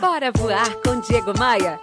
Bora voar com Diego Maia.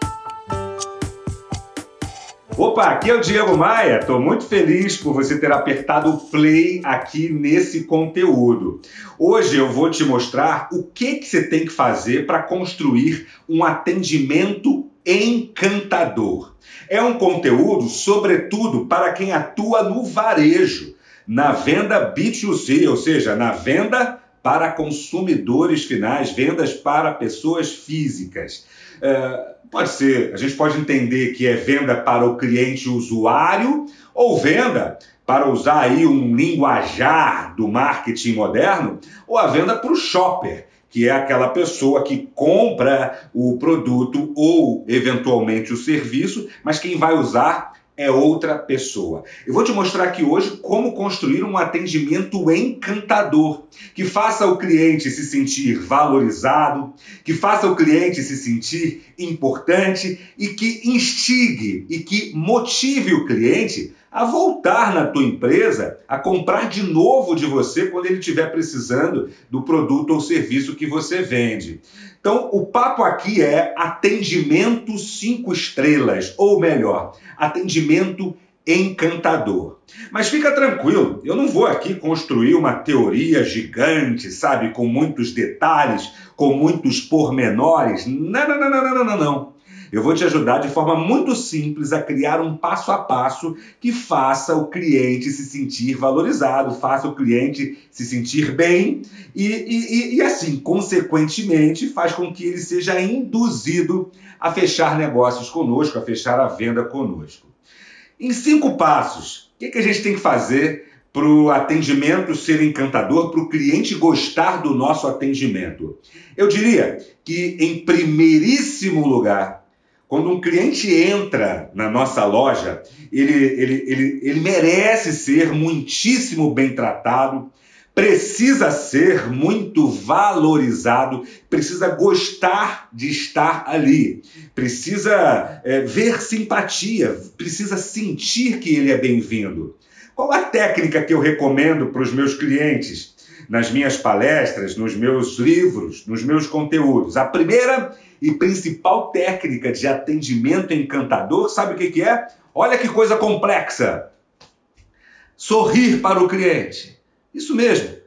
Opa, aqui é o Diego Maia. Estou muito feliz por você ter apertado o play aqui nesse conteúdo. Hoje eu vou te mostrar o que, que você tem que fazer para construir um atendimento encantador. É um conteúdo, sobretudo, para quem atua no varejo, na venda B2C, ou seja, na venda para consumidores finais, vendas para pessoas físicas. É, pode ser, a gente pode entender que é venda para o cliente usuário ou venda para usar aí um linguajar do marketing moderno, ou a venda para o shopper, que é aquela pessoa que compra o produto ou eventualmente o serviço, mas quem vai usar é outra pessoa. Eu vou te mostrar aqui hoje como construir um atendimento encantador, que faça o cliente se sentir valorizado, que faça o cliente se sentir importante e que instigue e que motive o cliente a voltar na tua empresa, a comprar de novo de você quando ele estiver precisando do produto ou serviço que você vende. Então, o papo aqui é atendimento cinco estrelas, ou melhor, atendimento encantador. Mas fica tranquilo, eu não vou aqui construir uma teoria gigante, sabe, com muitos detalhes, com muitos pormenores. Não, não, não, não, não, não, não. Eu vou te ajudar de forma muito simples a criar um passo a passo que faça o cliente se sentir valorizado, faça o cliente se sentir bem e, e, e assim, consequentemente, faz com que ele seja induzido a fechar negócios conosco, a fechar a venda conosco. Em cinco passos, o que, que a gente tem que fazer para o atendimento ser encantador, para o cliente gostar do nosso atendimento? Eu diria que, em primeiríssimo lugar, quando um cliente entra na nossa loja, ele, ele, ele, ele merece ser muitíssimo bem tratado, precisa ser muito valorizado, precisa gostar de estar ali, precisa é, ver simpatia, precisa sentir que ele é bem-vindo. Qual a técnica que eu recomendo para os meus clientes nas minhas palestras, nos meus livros, nos meus conteúdos? A primeira e principal técnica de atendimento encantador, sabe o que, que é? Olha que coisa complexa. Sorrir para o cliente. Isso mesmo.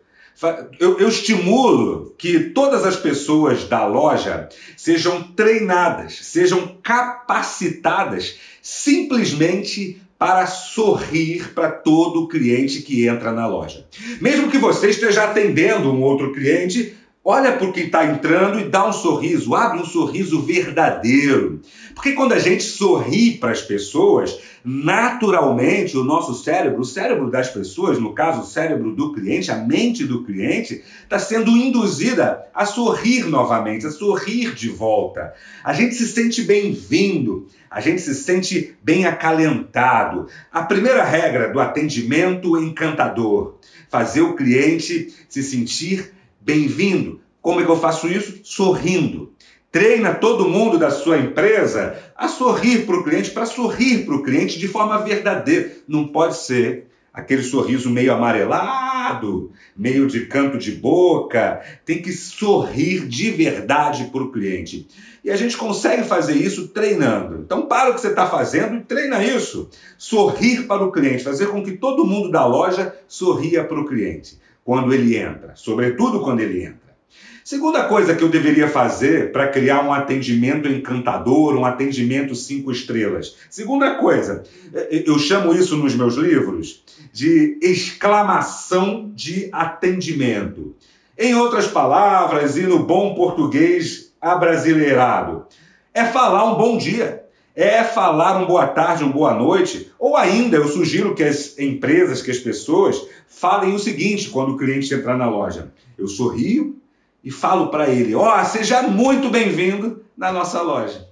Eu, eu, estimulo que todas as pessoas da loja sejam treinadas, sejam capacitadas simplesmente para sorrir para todo cliente que entra na loja. Mesmo que você esteja atendendo um outro cliente, Olha para quem está entrando e dá um sorriso, abre um sorriso verdadeiro. Porque quando a gente sorri para as pessoas, naturalmente o nosso cérebro, o cérebro das pessoas, no caso o cérebro do cliente, a mente do cliente, está sendo induzida a sorrir novamente, a sorrir de volta. A gente se sente bem-vindo, a gente se sente bem acalentado. A primeira regra do atendimento encantador: fazer o cliente se sentir Bem-vindo. Como é que eu faço isso? Sorrindo. Treina todo mundo da sua empresa a sorrir para o cliente, para sorrir para o cliente de forma verdadeira. Não pode ser aquele sorriso meio amarelado, meio de canto de boca. Tem que sorrir de verdade para o cliente. E a gente consegue fazer isso treinando. Então, para o que você está fazendo e treina isso. Sorrir para o cliente, fazer com que todo mundo da loja sorria para o cliente quando ele entra, sobretudo quando ele entra. Segunda coisa que eu deveria fazer para criar um atendimento encantador, um atendimento cinco estrelas. Segunda coisa, é, é, eu chamo isso nos meus livros de exclamação de atendimento. Em outras palavras, e no bom português abrasileirado, é falar um bom dia é falar um boa tarde, um boa noite, ou ainda eu sugiro que as empresas, que as pessoas falem o seguinte quando o cliente entrar na loja. Eu sorrio e falo para ele: ó, oh, seja muito bem-vindo na nossa loja.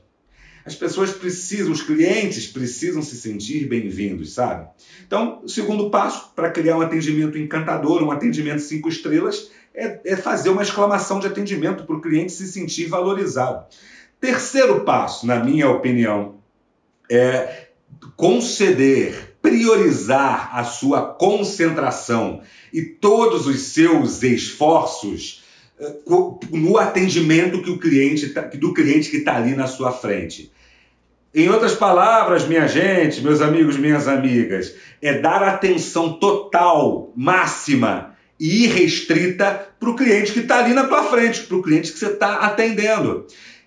As pessoas precisam, os clientes precisam se sentir bem-vindos, sabe? Então, o segundo passo para criar um atendimento encantador, um atendimento cinco estrelas, é, é fazer uma exclamação de atendimento para o cliente se sentir valorizado. Terceiro passo, na minha opinião, é conceder, priorizar a sua concentração e todos os seus esforços no atendimento que o cliente tá, do cliente que está ali na sua frente. Em outras palavras, minha gente, meus amigos, minhas amigas, é dar atenção total, máxima e irrestrita para o cliente que está ali na tua frente, para o cliente que você está atendendo.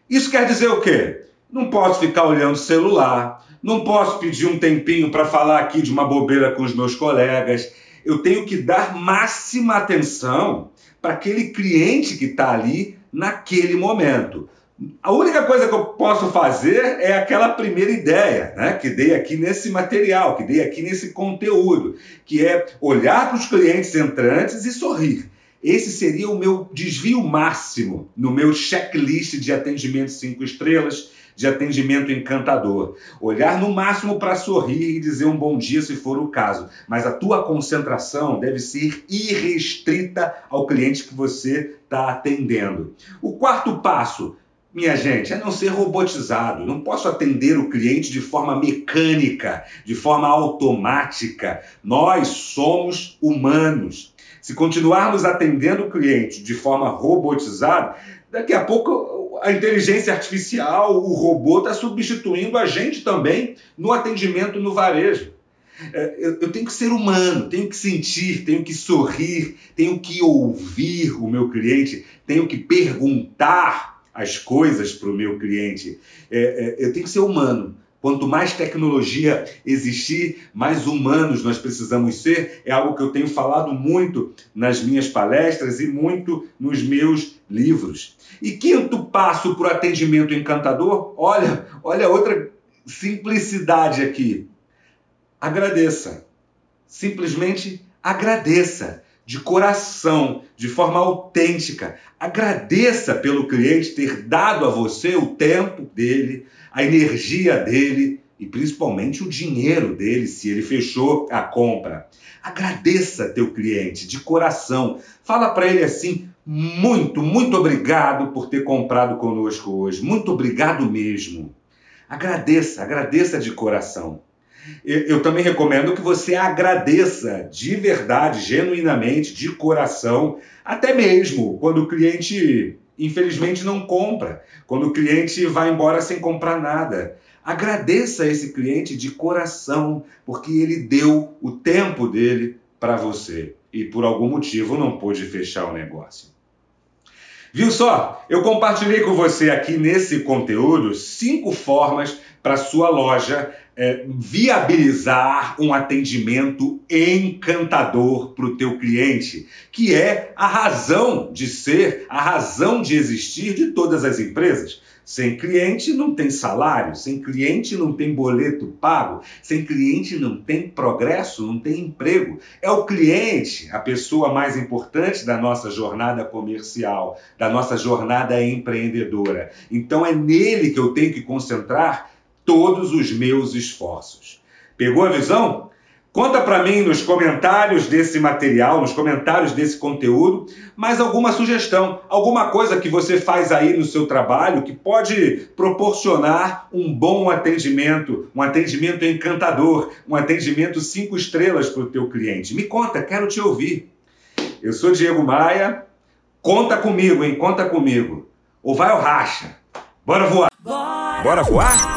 Isso quer dizer o quê? Não posso ficar olhando o celular, não posso pedir um tempinho para falar aqui de uma bobeira com os meus colegas. Eu tenho que dar máxima atenção para aquele cliente que está ali naquele momento. A única coisa que eu posso fazer é aquela primeira ideia, né, que dei aqui nesse material, que dei aqui nesse conteúdo, que é olhar para os clientes entrantes e sorrir. Esse seria o meu desvio máximo no meu checklist de atendimento cinco estrelas, de atendimento encantador. Olhar no máximo para sorrir e dizer um bom dia se for o caso, mas a tua concentração deve ser irrestrita ao cliente que você está atendendo. O quarto passo, minha gente, é não ser robotizado. Não posso atender o cliente de forma mecânica, de forma automática. Nós somos humanos. Se continuarmos atendendo o cliente de forma robotizada, daqui a pouco a inteligência artificial, o robô está substituindo a gente também no atendimento no varejo. É, eu tenho que ser humano, tenho que sentir, tenho que sorrir, tenho que ouvir o meu cliente, tenho que perguntar as coisas para o meu cliente. É, é, eu tenho que ser humano. Quanto mais tecnologia existir, mais humanos nós precisamos ser. É algo que eu tenho falado muito nas minhas palestras e muito nos meus livros. E quinto passo para o atendimento encantador, olha, olha outra simplicidade aqui. Agradeça. Simplesmente agradeça de coração, de forma autêntica. Agradeça pelo cliente ter dado a você o tempo dele, a energia dele e principalmente o dinheiro dele, se ele fechou a compra. Agradeça teu cliente de coração. Fala para ele assim: muito, muito obrigado por ter comprado conosco hoje. Muito obrigado mesmo. Agradeça, agradeça de coração. Eu também recomendo que você agradeça de verdade, genuinamente, de coração, até mesmo quando o cliente, infelizmente, não compra, quando o cliente vai embora sem comprar nada. Agradeça esse cliente de coração, porque ele deu o tempo dele para você e por algum motivo não pôde fechar o negócio. Viu só? Eu compartilhei com você aqui nesse conteúdo cinco formas para sua loja é, viabilizar um atendimento encantador para o teu cliente, que é a razão de ser, a razão de existir de todas as empresas. Sem cliente não tem salário, sem cliente não tem boleto pago, sem cliente não tem progresso, não tem emprego. É o cliente a pessoa mais importante da nossa jornada comercial, da nossa jornada empreendedora. Então é nele que eu tenho que concentrar todos os meus esforços. Pegou a visão? Conta para mim nos comentários desse material, nos comentários desse conteúdo, mais alguma sugestão, alguma coisa que você faz aí no seu trabalho que pode proporcionar um bom atendimento, um atendimento encantador, um atendimento cinco estrelas para o teu cliente. Me conta, quero te ouvir. Eu sou Diego Maia, conta comigo, hein? Conta comigo. Ou vai ou racha. Bora voar. Bora, Bora voar?